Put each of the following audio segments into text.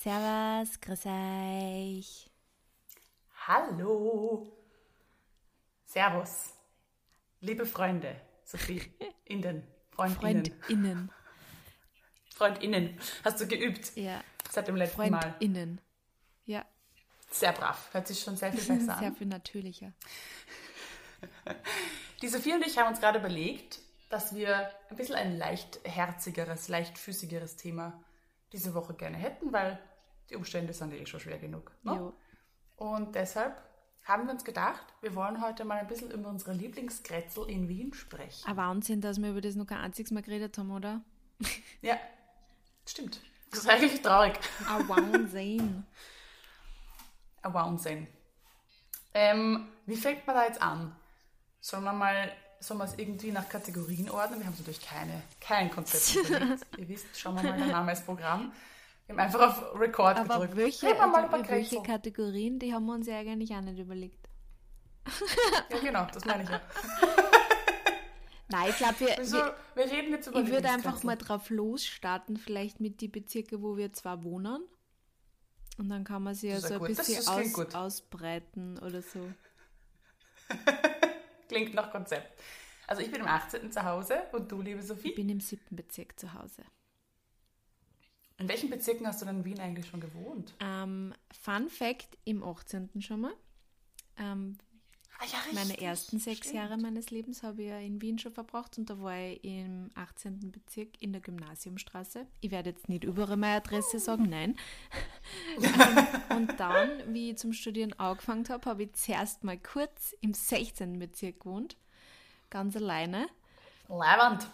Servus, grüß euch. Hallo. Servus. Liebe Freunde, Sophie, Innen, Freundinnen. Freundinnen. Freundinnen. Hast du geübt? Ja. Seit dem letzten Mal. Freundinnen. Ja, Sehr brav. Hört sich schon sehr viel besser sehr an. viel natürlicher. Die Sophie und ich haben uns gerade überlegt, dass wir ein bisschen ein leicht herzigeres, leichtfüßigeres Thema diese Woche gerne hätten, weil die Umstände sind ja eh schon schwer genug. Ne? Und deshalb haben wir uns gedacht, wir wollen heute mal ein bisschen über unsere Lieblingsgrätzl in Wien sprechen. Ein Wahnsinn, dass wir über das noch kein einziges Mal geredet haben, oder? Ja, stimmt. Das ist eigentlich traurig. Ein Wahnsinn. Ein Wahnsinn. Ähm, wie fängt man da jetzt an? Sollen wir mal, sollen wir es irgendwie nach Kategorien ordnen? Wir haben natürlich keine, kein Konzept. Ihr wisst, schauen wir mal, der Name ist Programm. Wir haben einfach auf Record Aber gedrückt. welche, Reden wir mal über welche. Kategorien, die haben wir uns ja eigentlich auch nicht überlegt. Ja, genau, das meine ich ja. Nein, ich glaube, wir, Also, wir, wir reden jetzt über ich würde einfach mal drauf losstarten, vielleicht mit die Bezirke, wo wir zwar wohnen. Und dann kann man sie ja so ein gut. Bisschen aus, ausbreiten oder so. Klingt nach Konzept. Also ich bin im 18. zu Hause und du, liebe Ich Sophie? bin im siebten Bezirk zu Hause. In welchen Bezirken hast du denn in Wien eigentlich schon gewohnt? Ähm, Fun Fact: im 18. schon mal. Ähm, Ah, ja, richtig. meine ersten sechs Stimmt. Jahre meines Lebens habe ich ja in Wien schon verbracht und da war ich im 18. Bezirk in der Gymnasiumstraße. Ich werde jetzt nicht überall meine Adresse sagen, nein. Und dann, wie ich zum Studieren angefangen habe, habe ich zuerst mal kurz im 16. Bezirk gewohnt. Ganz alleine. Leiband.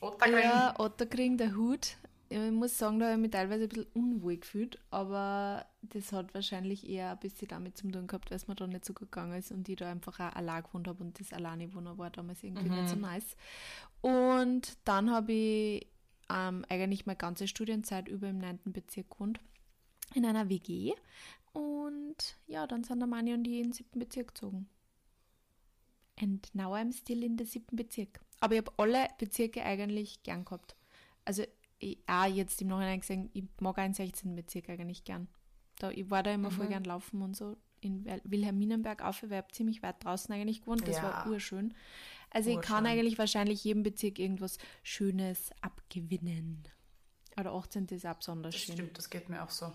Ottergring. Ja, Otterkring, der Hut. Ich muss sagen, da habe ich mich teilweise ein bisschen unwohl gefühlt, aber das hat wahrscheinlich eher ein bisschen damit zu tun gehabt, weil es mir da nicht so gut gegangen ist und ich da einfach auch allein gewohnt habe und das alleine wohnen war damals irgendwie nicht so nice. Und dann habe ich ähm, eigentlich meine ganze Studienzeit über im 9. Bezirk gewohnt, in einer WG. Und ja, dann sind der Mani und ich in den 7. Bezirk gezogen. And now I'm still in the 7. Bezirk. Aber ich habe alle Bezirke eigentlich gern gehabt. Also auch jetzt im Nachhinein gesehen, ich mag auch den 16. Bezirk eigentlich gern. Da, ich war da immer voll gern laufen und so in Wil- Wilhelminenberg auf, weil ich hab ziemlich weit draußen eigentlich gewohnt. Das Ja. war urschön. Also ich kann Urschön. eigentlich wahrscheinlich jedem Bezirk irgendwas Schönes abgewinnen. Aber der 18. ist auch besonders Das schön. stimmt, das geht mir auch so.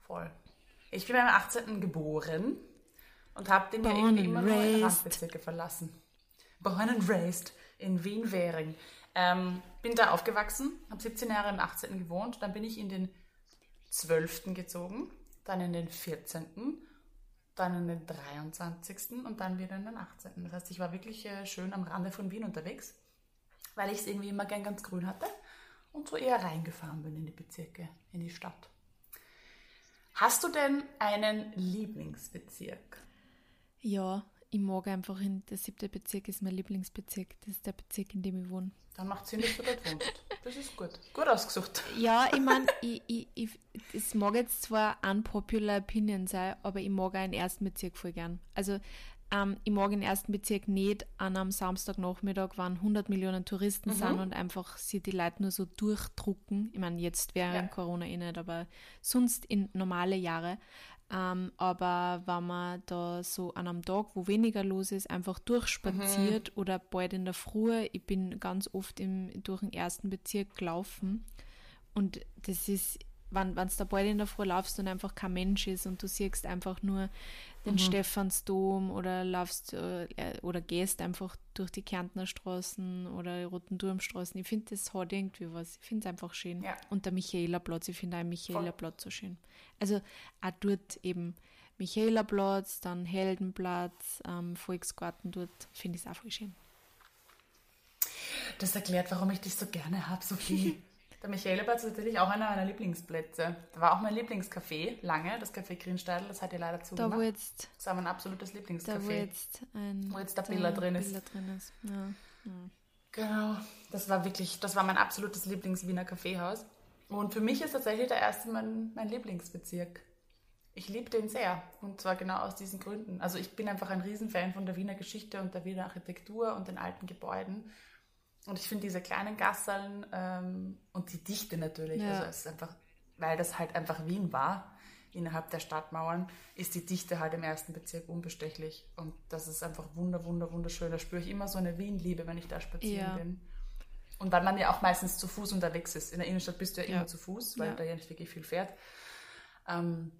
Voll. Ich bin beim 18. geboren und habe den ja Born irgendwie and immer nur in raised. Randbezirke verlassen. Born and raised in Wien-Währing. Ähm, bin da aufgewachsen, habe 17 Jahre im 18. gewohnt, dann bin ich in den 12. gezogen, dann in den 14., dann in den 23. und dann wieder in den 18. Das heißt, ich war wirklich äh, schön am Rande von Wien unterwegs, weil ich es irgendwie immer gern ganz grün hatte und so eher reingefahren bin in die Bezirke, in die Stadt. Hast du denn einen Lieblingsbezirk? Ja, ich mag einfach, in, der 7. Bezirk ist mein Lieblingsbezirk. Das ist der Bezirk, in dem ich wohne. Dann macht Sinn, dass du dort wohnst. Das ist gut. Gut ausgesucht. Ja, ich meine, ich, ich, ich, es mag jetzt zwar unpopular opinion sein, aber ich mag auch den ersten Bezirk voll gern. Also, ähm, ich mag den ersten Bezirk nicht an einem Samstagnachmittag, wann 100 Millionen Touristen sind und einfach sie die Leute nur so durchdrucken. Ich meine, jetzt während Ja. Corona eh nicht, aber sonst in normale Jahre. Ähm, aber wenn man da so an einem Tag, wo weniger los ist, einfach durchspaziert oder bald in der Früh, ich bin ganz oft im, durch den ersten Bezirk gelaufen. Und das ist, wenn du da bald in der Früh laufst und einfach kein Mensch ist und du siehst einfach nur den Stephansdom oder laufst äh, äh, oder gehst einfach durch die Kärntner Straßen oder Roten Turmstraßen. Ich finde, das hat irgendwie was. Ich finde es einfach schön. Ja. Und der Michaelerplatz, ich finde auch den Michaelerplatz so schön. Also auch dort eben Michaelerplatz, dann Heldenplatz, ähm, Volksgarten dort, finde ich es auch voll schön. Das erklärt, warum ich dich so gerne habe, Sophie. Der Michaelerplatz ist natürlich auch einer meiner Lieblingsplätze. Da war auch mein Lieblingscafé lange, das Café Grünsteidl, das hat ja leider Da zugemacht. wo jetzt, das war mein absolutes da wo Lieblingscafé. jetzt ein Wo jetzt der Biller drin ist. Biller drin ist. Ja. Genau, das war wirklich, das war mein absolutes Lieblings-Wiener Kaffeehaus. Und für mich ist tatsächlich der erste mein, mein Lieblingsbezirk. Ich liebe den sehr. Und zwar genau aus diesen Gründen. Also ich bin einfach ein Riesenfan von der Wiener Geschichte und der Wiener Architektur und den alten Gebäuden. Und ich finde diese kleinen Gasseln ähm, und die Dichte natürlich, Ja. also es ist einfach weil das halt einfach Wien war, innerhalb der Stadtmauern, ist die Dichte halt im ersten Bezirk unbestechlich. Und das ist einfach wunder, wunder, wunderschön. Da spüre ich immer so eine Wien-Liebe, wenn ich da spazieren Ja. bin. Und weil man ja auch meistens zu Fuß unterwegs ist. In der Innenstadt bist du ja, Ja. immer zu Fuß, weil da ja nicht wirklich viel fährt. Ähm,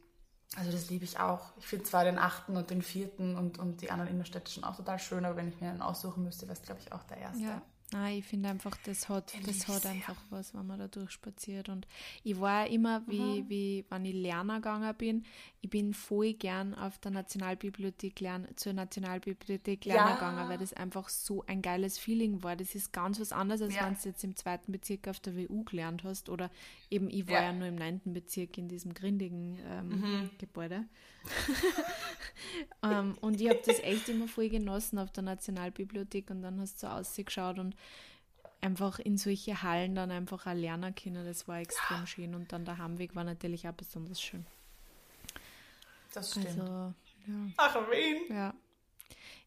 also das liebe ich auch. Ich finde zwar den achten und den vierten und, und die anderen Innenstädtischen auch total schön, aber wenn ich mir einen aussuchen müsste, wäre es, glaube ich, auch der erste. Ja. Nein, ich finde einfach, das hat, das hat einfach was, wenn man da durchspaziert. Und ich war immer, wie, wie wenn ich lerner gegangen bin, ich bin voll gern auf der Nationalbibliothek lern, zur Nationalbibliothek lernen Ja. gegangen, weil das einfach so ein geiles Feeling war. Das ist ganz was anderes, als Ja. wenn du jetzt im zweiten Bezirk auf der WU gelernt hast. Oder eben, ich war ja, Ja. nur im neunten Bezirk in diesem grindigen ähm, Gebäude. ähm, und ich habe das echt immer voll genossen auf der Nationalbibliothek und dann hast du so ausgeschaut und einfach in solche Hallen dann einfach auch lernen können. Das war extrem schön und dann der Heimweg war natürlich auch besonders schön. Das stimmt. Also, ja. Ach, Wien! Ja.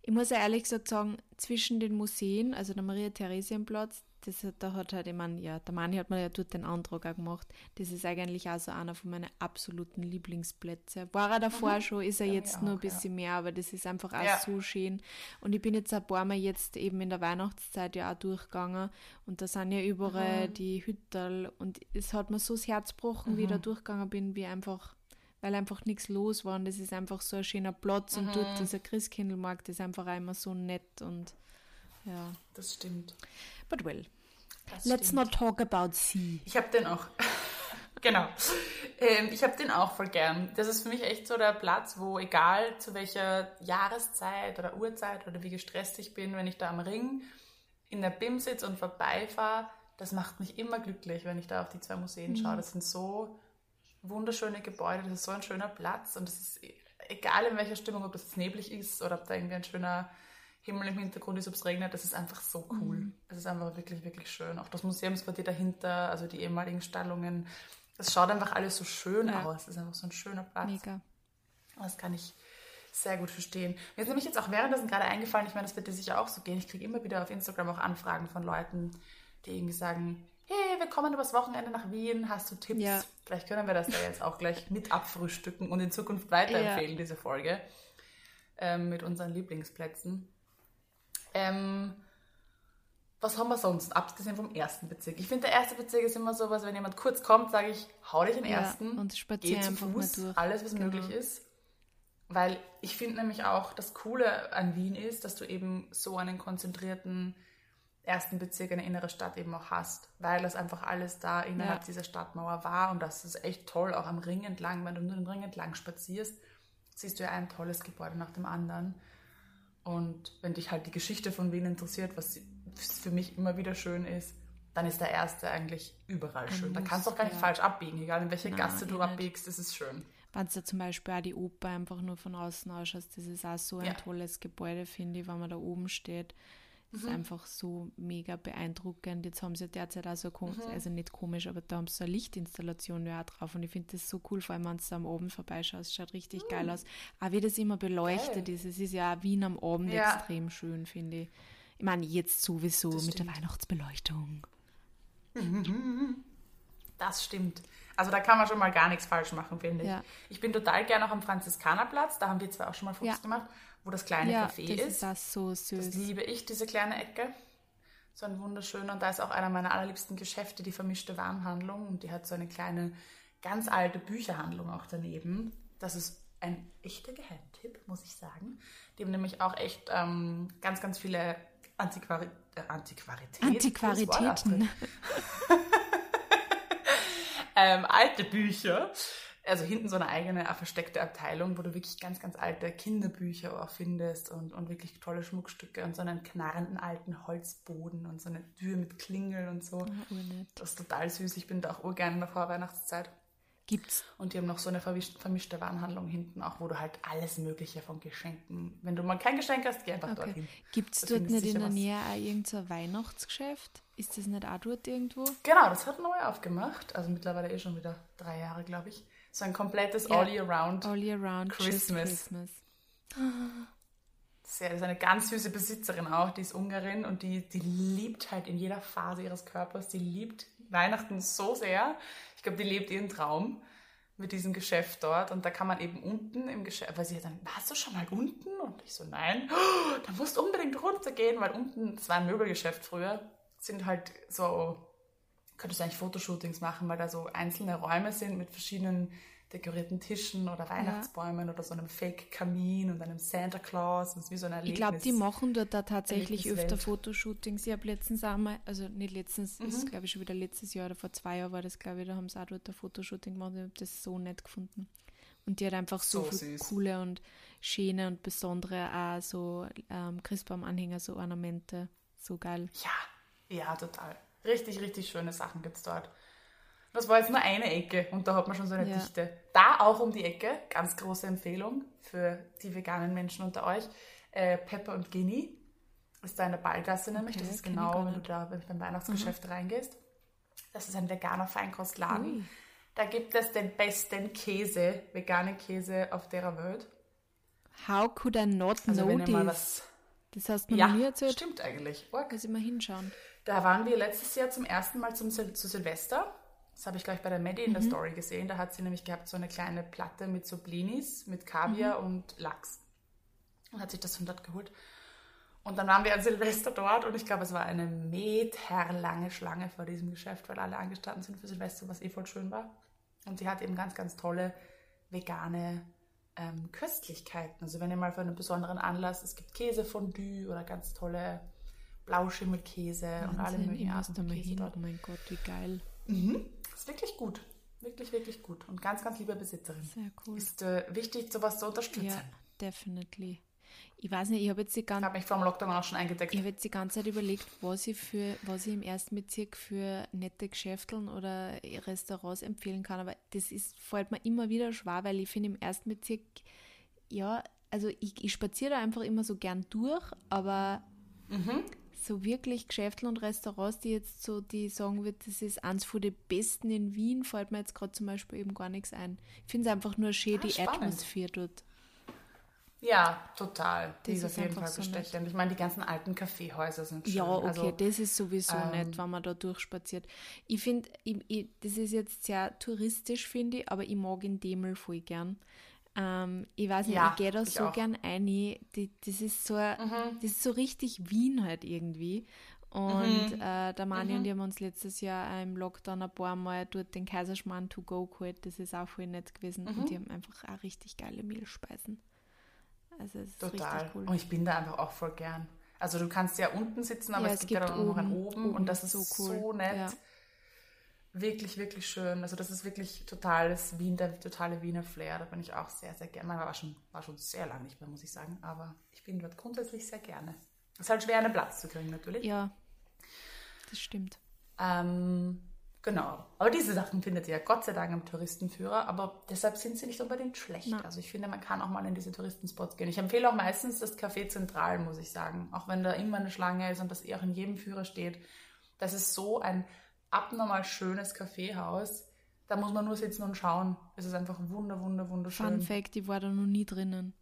Ich muss ja ehrlich gesagt sagen, zwischen den Museen, also der Maria-Theresien-Platz, das, hat- da hat halt, ich meine, ja, der Mani hat mir ja dort den Antrag auch gemacht. Das ist eigentlich auch so einer von meinen absoluten Lieblingsplätze. War er davor schon, ist er Ja, jetzt nur auch, ein bisschen mehr, aber das ist einfach auch Ja. so schön. Und ich bin jetzt ein paar Mal jetzt eben in der Weihnachtszeit ja auch durchgegangen und da sind ja überall die Hütterl und es hat mir so das Herz gebrochen, wie ich da durchgegangen bin, wie einfach weil einfach nichts los war und es ist einfach so ein schöner Platz und dort dieser Christkindlmarkt ist einfach auch immer so nett und ja. Das stimmt. But well, Das let's stimmt. not talk about sea. Ich habe den auch. genau. Ähm, ich habe den auch voll gern. Das ist für mich echt so der Platz, wo egal zu welcher Jahreszeit oder Uhrzeit oder wie gestresst ich bin, wenn ich da am Ring in der BIM sitze und vorbeifahre, das macht mich immer glücklich, wenn ich da auf die zwei Museen schaue. Das sind so wunderschöne Gebäude, das ist so ein schöner Platz und es ist e- egal in welcher Stimmung, ob das neblig ist oder ob da irgendwie ein schöner Himmel im Hintergrund ist, ob es regnet, das ist einfach so cool. Es ist einfach wirklich, wirklich schön. Auch das Museumsquartier dahinter, also die ehemaligen Stallungen, das schaut einfach alles so schön Ja. aus. Es ist einfach so ein schöner Platz. Mega. Das kann ich sehr gut verstehen. Mir ist nämlich jetzt auch währenddessen gerade eingefallen, ich meine, das wird dir sicher auch so gehen. Ich kriege immer wieder auf Instagram auch Anfragen von Leuten, die irgendwie sagen, hey, wir kommen übers Wochenende nach Wien, hast du Tipps? Ja. Vielleicht können wir das da jetzt auch gleich mit abfrühstücken und in Zukunft weiterempfehlen, diese Folge, ähm, mit unseren Lieblingsplätzen. Ähm, was haben wir sonst, abgesehen vom ersten Bezirk? Ich finde, der erste Bezirk ist immer so was, wenn jemand kurz kommt, sage ich, hau dich in den Ja, ersten und spazier geh zu Fuß, alles, was Genau. möglich ist. Weil ich finde nämlich auch, das Coole an Wien ist, dass du eben so einen konzentrierten ersten Bezirk, eine innere Stadt eben auch hast, weil das einfach alles da innerhalb Ja. dieser Stadtmauer war und das ist echt toll, auch am Ring entlang, wenn du nur den Ring entlang spazierst, siehst du ja ein tolles Gebäude nach dem anderen. Und wenn dich halt die Geschichte von Wien interessiert, was für mich immer wieder schön ist, dann ist der erste eigentlich überall schön. Da kannst du auch gar nicht ja. falsch abbiegen, egal in welche Nein, Gasse du eh abbiegst, ist es schön. Wenn du zum Beispiel auch die Oper einfach nur von außen ausschaust, das ist auch so ein Ja. tolles Gebäude, finde ich, wenn man da oben steht. Das Mhm. ist einfach so mega beeindruckend. Jetzt haben sie derzeit auch so, Mhm. also nicht komisch, aber da haben sie so eine Lichtinstallation ja drauf und ich finde das so cool, vor allem wenn du am Abend vorbeischaust, schaut richtig Mhm. geil aus. Auch wie das immer beleuchtet ist, es ist ja auch Wien am Abend Ja. extrem schön, finde ich. Ich meine, jetzt sowieso Das mit der stimmt. Weihnachtsbeleuchtung. Das stimmt. Also da kann man schon mal gar nichts falsch machen, finde ich. Ja. Ich bin total gerne auch am Franziskanerplatz, da haben wir zwar auch schon mal Fotos Ja. gemacht, wo das kleine Ja, Café das ist. ist auch so Das süß. liebe ich, diese kleine Ecke. So ein wunderschöner. Und da ist auch einer meiner allerliebsten Geschäfte, die vermischte Warenhandlung. Und die hat so eine kleine, ganz alte Bücherhandlung auch daneben. Das ist ein echter Geheimtipp, muss ich sagen. Die haben nämlich auch echt ähm, ganz, ganz viele Antiquari äh, Antiquaritäten. Antiquaritäten. ähm, alte Bücher. Also hinten so eine eigene versteckte Abteilung, wo du wirklich ganz, ganz alte Kinderbücher auch findest und, und wirklich tolle Schmuckstücke und so einen knarrenden alten Holzboden und so eine Tür mit Klingel und so. Ah, Urnett. Das ist total süß. Ich bin da auch urgern in der Vorweihnachtszeit. Gibt's Und die haben noch so eine vermischte Warenhandlung hinten auch, wo du halt alles Mögliche von Geschenken. Wenn du mal kein Geschenk hast, geh einfach Okay. dorthin. Gibt es dort nicht in der was. Nähe auch irgendein Weihnachtsgeschäft? Ist das nicht auch dort irgendwo? Genau, das hat neu aufgemacht. Also mittlerweile eh schon wieder drei Jahre, glaube ich. So ein komplettes Ja. All Year Round. All Christmas. Christmas. Sehr, das ist eine ganz süße Besitzerin auch, die ist Ungarin und die, die liebt halt in jeder Phase ihres Körpers, die liebt Weihnachten so sehr. Ich glaube, die lebt ihren Traum mit diesem Geschäft dort und da kann man eben unten im Geschäft, weil sie dann, warst du schon mal unten? Und ich so, nein, oh, da musst du unbedingt runtergehen, weil unten, das war ein Möbelgeschäft früher, sind halt so, könntest du eigentlich Fotoshootings machen, weil da so einzelne Räume sind mit verschiedenen dekorierten Tischen oder Weihnachtsbäumen ja. oder so einem Fake-Kamin und einem Santa Claus. Das ist wie so ein Erlebnis. Ich glaube, die machen dort da tatsächlich öfter Fotoshootings. Ich habe letztens einmal, also nicht letztens, mhm. das ist glaube ich schon wieder letztes Jahr oder vor zwei Jahren war das, glaube ich, da haben sie auch dort ein Fotoshooting gemacht und ich habe das so nett gefunden. Und die hat einfach so, so viele coole und schöne und besondere auch so ähm, Christbaumanhänger, so Ornamente. So geil. Ja, ja, total. Richtig, richtig schöne Sachen gibt es dort. Das war jetzt nur eine Ecke und da hat man schon so eine ja. Dichte. Da auch um die Ecke, ganz große Empfehlung für die veganen Menschen unter euch. Äh, Pepper und Guinea ist da in der Ballgasse nämlich. Okay, das ist genau, wenn du da beim Weihnachtsgeschäft mhm. reingehst. Das ist ein veganer Feinkostladen. Ui. Da gibt es den besten Käse, veganen Käse auf der Welt. How could I not also know this? Das hast du mir ja, nie erzählt. stimmt eigentlich. Org. Muss ich mal hinschauen. Da waren wir letztes Jahr zum ersten Mal zum Sil zu Silvester das habe ich gleich bei der Maddie in der mhm. Story gesehen. Da hat sie nämlich gehabt so eine kleine Platte mit so Blinis, mit Kaviar mhm. und Lachs. Und hat sich das von dort geholt. Und dann waren wir an Silvester dort und ich glaube, es war eine meterlange Schlange vor diesem Geschäft, weil alle angestanden sind für Silvester, was eh voll schön war. Und sie hat eben ganz, ganz tolle vegane ähm, Köstlichkeiten. Also wenn ihr mal für einen besonderen Anlass, es gibt Käsefondue oder ganz tolle Blauschimmelkäse Wahnsinn, und alle möglichen Arten Käse dort. Oh mein Gott, wie geil. Mhm. Das ist wirklich gut. Wirklich, wirklich gut. Und ganz, ganz liebe Besitzerin. Sehr cool. Ist äh, wichtig, sowas zu unterstützen. Ja, definitely. Ich weiß nicht, ich habe jetzt die ganze Ich habe mich vor dem Lockdown auch schon eingedeckt. Ich habe jetzt die ganze Zeit überlegt, was ich, für, was ich im ersten Bezirk für nette Geschäfteln oder Restaurants empfehlen kann. Aber das ist, fällt mir immer wieder schwer, weil ich finde im ersten Bezirk, ja, also ich, ich spaziere da einfach immer so gern durch, aber mhm so wirklich Geschäfte und Restaurants, die jetzt so, die sagen wird, das ist eins von den besten in Wien, fällt mir jetzt gerade zum Beispiel eben gar nichts ein. Ich finde es einfach nur schön, ah, die Atmosphäre dort. Ja, total. Das die ist auf jeden Fall so bestechend. Ich meine, die ganzen alten Kaffeehäuser sind schön. Ja, okay, also, das ist sowieso ähm, nett, wenn man da durchspaziert. Ich finde, das ist jetzt sehr touristisch, finde ich, aber ich mag in Demel voll gern. Ähm, ich weiß nicht, ja, ich gehe da so auch. gern ein. Die, das, ist so, mhm. das ist so richtig Wien halt irgendwie. Und mhm. äh, der Mani mhm. und ich haben uns letztes Jahr im Lockdown ein paar Mal dort den Kaiserschmarrn to go geholt. Das ist auch voll nett gewesen. Mhm. Und die haben einfach auch richtig geile Mehlspeisen. Also es ist Total. richtig cool. Und ich bin da einfach auch voll gern. Also du kannst ja unten sitzen, aber ja, es, es, gibt ja dann auch noch ein oben, oben und das ist so, cool. so nett. Ja wirklich, wirklich schön. Also das ist wirklich totales Wien, der totale Wiener Flair. Da bin ich auch sehr, sehr gerne. Man war schon, war schon sehr lange nicht mehr, muss ich sagen. Aber ich bin dort grundsätzlich sehr gerne. Es ist halt schwer, einen Platz zu kriegen, natürlich. Ja, das stimmt. Ähm, genau. Aber diese Sachen findet ihr ja Gott sei Dank im Touristenführer. Aber deshalb sind sie nicht unbedingt schlecht. Na. Also ich finde, man kann auch mal in diese Touristenspots gehen. Ich empfehle auch meistens das Café Zentral, muss ich sagen. Auch wenn da immer eine Schlange ist und das eh auch in jedem Führer steht. Das ist so ein abnormal schönes Kaffeehaus. Da muss man nur sitzen und schauen. Es ist einfach wunder, wunder, wunderschön. Fun Fact, ich war da noch nie drinnen.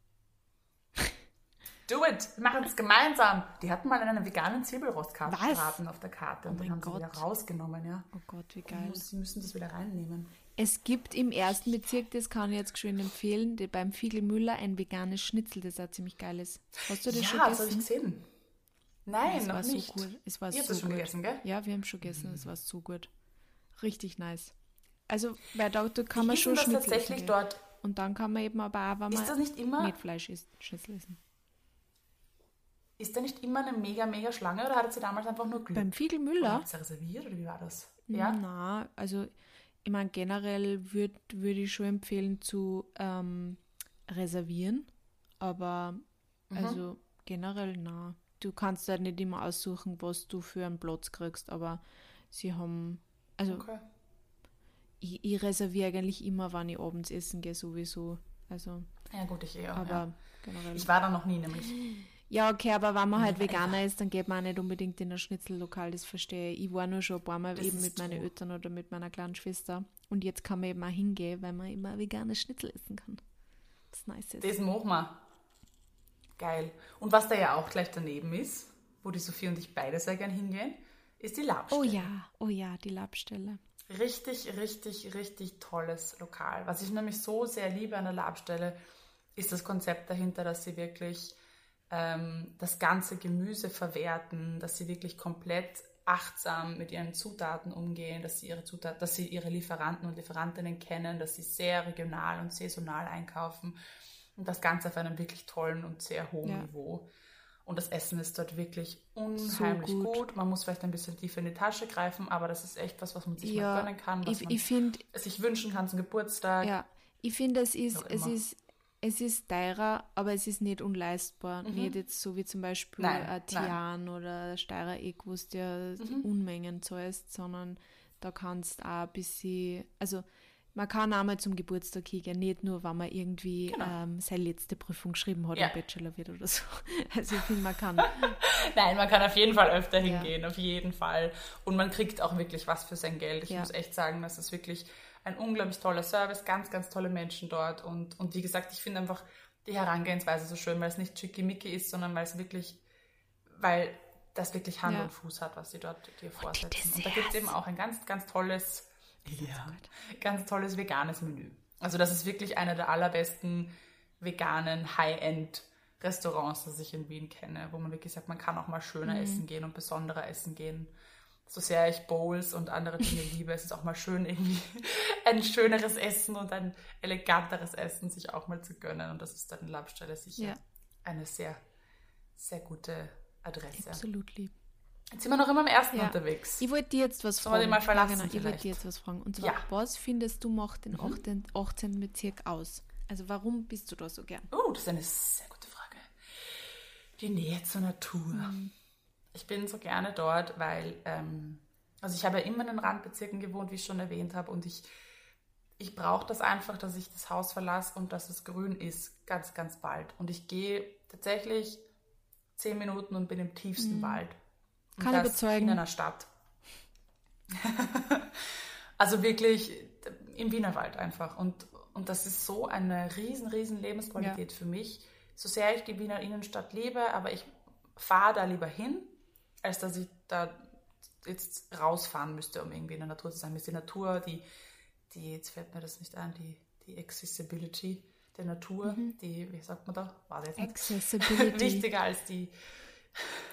Do it! Wir machen es gemeinsam. Die hatten mal einen veganen Zwiebelrostkarten auf der Karte und oh dann haben Gott. sie wieder rausgenommen, ja. Oh Gott, wie geil. Sie müssen das wieder reinnehmen. Es gibt im ersten Bezirk, das kann ich jetzt schön empfehlen, beim Fiegel Müller ein veganes Schnitzel, das auch ziemlich geil ist. Hast du das ja, schon gegessen? Ja, das habe ich gesehen. Nein, es noch war nicht. so cool. Es war Ihr so schon gut. gegessen, gell? Ja, wir haben schon gegessen. Mhm. Es war so gut. Richtig nice. Also bei Dr. kann man schon Schnitzel tatsächlich essen, dort. Und dann kann man eben aber auch, wenn ist das nicht immer, mit Fleisch isst, Schnitzel essen. Ist da nicht immer eine mega, mega Schlange oder hattet sie damals einfach nur Glück? Beim Fiegelmüller? Hat sie reserviert oder wie war das? Ja? Na, also ich meine generell würde würd ich schon empfehlen zu ähm, reservieren, aber mhm. also generell na du kannst halt nicht immer aussuchen, was du für einen Platz kriegst, aber sie haben, also okay. ich, ich, reserviere eigentlich immer, wann ich abends essen gehe, sowieso. Also, ja gut, ich eher. Aber ja. generell. Ich war da noch nie nämlich. Ja, okay, aber wenn man halt Veganer ja. ist, dann geht man auch nicht unbedingt in ein Schnitzellokal, das verstehe ich. Ich war nur schon ein paar Mal das eben mit meinen Eltern oder mit meiner kleinen Schwester. Und jetzt kann man eben auch hingehen, weil man immer veganes Schnitzel essen kann. Das nice ist. Das machen wir. Geil. Und was da ja auch gleich daneben ist, wo die Sophie und ich beide sehr gern hingehen, ist die Labstelle. Oh ja, oh ja, die Labstelle. richtig, richtig, richtig tolles Lokal. Was ich nämlich so sehr liebe an der Labstelle, ist das Konzept dahinter, dass sie wirklich ähm, das ganze Gemüse verwerten, dass sie wirklich komplett achtsam mit ihren Zutaten umgehen, dass sie ihre Zutaten, dass sie ihre Lieferanten und Lieferantinnen kennen, dass sie sehr regional und saisonal einkaufen und das Ganze auf einem wirklich tollen und sehr hohen ja. Niveau. Und das Essen ist dort wirklich unheimlich so gut. gut. Man muss vielleicht ein bisschen tiefer in die Tasche greifen, aber das ist echt was, was man sich ja, mal gönnen kann, was ich, man ich find, sich wünschen kann zum Geburtstag. Ja, ich finde, es ist, es ist es ist teurer, aber es ist nicht unleistbar. Mhm. Nicht jetzt so wie zum Beispiel nein, ein Tian nein. oder Steirer Eck, wo du ja mhm. Unmengen zahlst, sondern da kannst du auch ein bisschen, also man kann auch mal zum Geburtstag gehen, nicht nur, wenn man irgendwie genau. ähm, seine letzte Prüfung geschrieben hat ja. im Bachelor wird oder so. Also ich finde, man kann. Nein, man kann auf jeden Fall öfter hingehen, ja. auf jeden Fall. Und man kriegt auch wirklich was für sein Geld. Ich ja. muss echt sagen, dass es wirklich ein unglaublich toller Service, ganz, ganz tolle Menschen dort. Und, und wie gesagt, ich finde einfach die Herangehensweise so schön, weil es nicht schickimicki ist, sondern weil es wirklich, weil das wirklich Hand und Fuß hat, was sie dort dir vorsetzen. Und, und da gibt es eben auch ein ganz, ganz tolles, ja, ganz tolles veganes Menü. Also das ist wirklich einer der allerbesten veganen High-End Restaurants, das ich in Wien kenne, wo man wirklich sagt, man kann auch mal schöner mhm. essen gehen und besonderer essen gehen so sehr ich Bowls und andere Dinge liebe, es ist auch mal schön, irgendwie ein schöneres Essen und ein eleganteres Essen sich auch mal zu gönnen. Und das ist dann in Labstelle sicher ja. eine sehr, sehr gute Adresse. Absolut lieb. Jetzt sind wir noch immer im ersten ja. unterwegs. Ich wollte dir jetzt was Sollen fragen. Mal verlassen ja, genau. Ich wollte dir jetzt was fragen. Und zwar, ja. was findest du macht den 18. Mhm. 18. Bezirk aus? Also warum bist du da so gern? Oh, das ist eine sehr gute Frage. Die Nähe zur Natur. Mhm ich bin so gerne dort, weil, ähm, also ich habe ja immer in den Randbezirken gewohnt, wie ich schon erwähnt habe, und ich, ich brauche das einfach, dass ich das Haus verlasse und dass es grün ist, ganz, ganz bald. Und ich gehe tatsächlich zehn Minuten und bin im tiefsten mhm. Wald. Kann ich bezeugen. In einer Stadt. also wirklich im Wienerwald einfach. Und, und das ist so eine riesen, riesen Lebensqualität ja. für mich. So sehr ich die Wiener Innenstadt liebe, aber ich fahre da lieber hin als dass ich da jetzt rausfahren müsste, um irgendwie in der Natur zu sein. Mir ist die Natur, die, die, jetzt fällt mir das nicht ein, die, die Accessibility der Natur, mhm. die, wie sagt man da, war das jetzt Accessibility. wichtiger als die.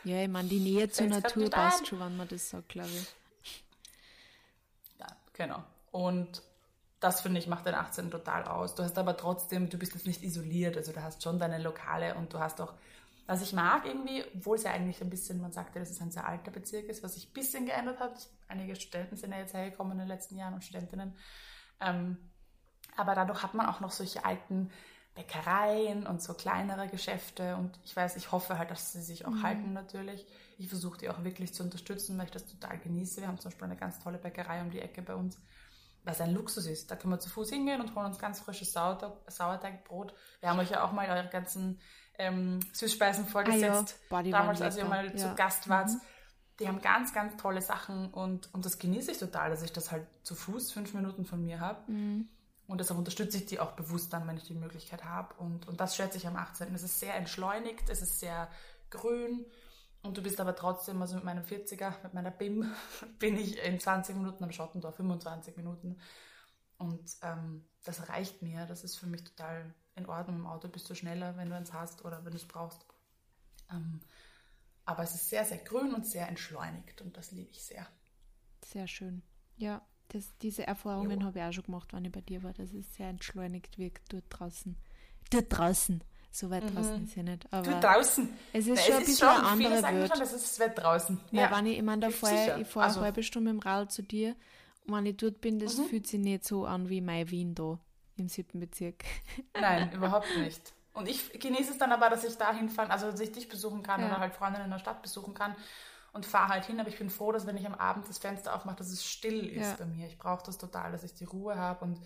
Ja, ich meine, die Nähe zur Natur passt schon, wenn man das sagt, glaube ich. Ja, genau. Und das finde ich macht den 18 total aus. Du hast aber trotzdem, du bist jetzt nicht isoliert, also du hast schon deine Lokale und du hast auch was ich mag irgendwie, obwohl es ja eigentlich ein bisschen, man sagte, dass es ein sehr alter Bezirk ist, was sich ein bisschen geändert hat. Einige Studenten sind ja jetzt hergekommen in den letzten Jahren und Studentinnen. Ähm, aber dadurch hat man auch noch solche alten Bäckereien und so kleinere Geschäfte und ich weiß, ich hoffe halt, dass sie sich auch mhm. halten natürlich. Ich versuche die auch wirklich zu unterstützen, weil ich das total genieße. Wir haben zum Beispiel eine ganz tolle Bäckerei um die Ecke bei uns, was ein Luxus ist. Da können wir zu Fuß hingehen und holen uns ganz frisches Sauerteigbrot. Wir haben euch ja auch mal eure ganzen ähm, Süßspeisen vorgesetzt. Ah, ja. Damals, als ihr mal ja. zu Gast wart. Mhm. Die haben ganz, ganz tolle Sachen und, und das genieße ich total, dass ich das halt zu Fuß fünf Minuten von mir habe. Mhm. Und deshalb unterstütze ich die auch bewusst dann, wenn ich die Möglichkeit habe. Und, und das schätze ich am 18. Es ist sehr entschleunigt, es ist sehr grün. Und du bist aber trotzdem, also mit meinem 40er, mit meiner BIM, bin ich in 20 Minuten am Schottendorf, 25 Minuten. Und ähm, das reicht mir. Das ist für mich total in Ordnung. Im Auto bist du schneller, wenn du eins hast oder wenn du es brauchst. Ähm, aber es ist sehr, sehr grün und sehr entschleunigt und das liebe ich sehr. Sehr schön. Ja, das, diese Erfahrungen habe ich auch schon gemacht, wenn ich bei dir war, dass es sehr entschleunigt wirkt dort draußen. Dort draußen. So weit mhm. draußen ist ja nicht. Aber dort draußen. Es ist Nein, schon es ein bisschen schon, eine andere Welt. Schon, es ist weit draußen. Ja, ja. wenn ich, ich meine, da fahre ich fahre also. eine halbe Stunde im Rad zu dir und wenn ich dort bin, das mhm. fühlt sich nicht so an wie mein Wien da im siebten Bezirk. Nein, überhaupt nicht. Und ich genieße es dann aber, dass ich da hinfahren, also dass ich dich besuchen kann ja. oder halt Freundinnen in der Stadt besuchen kann und fahre halt hin. Aber ich bin froh, dass wenn ich am Abend das Fenster aufmache, dass es still ist ja. bei mir. Ich brauche das total, dass ich die Ruhe habe. Und,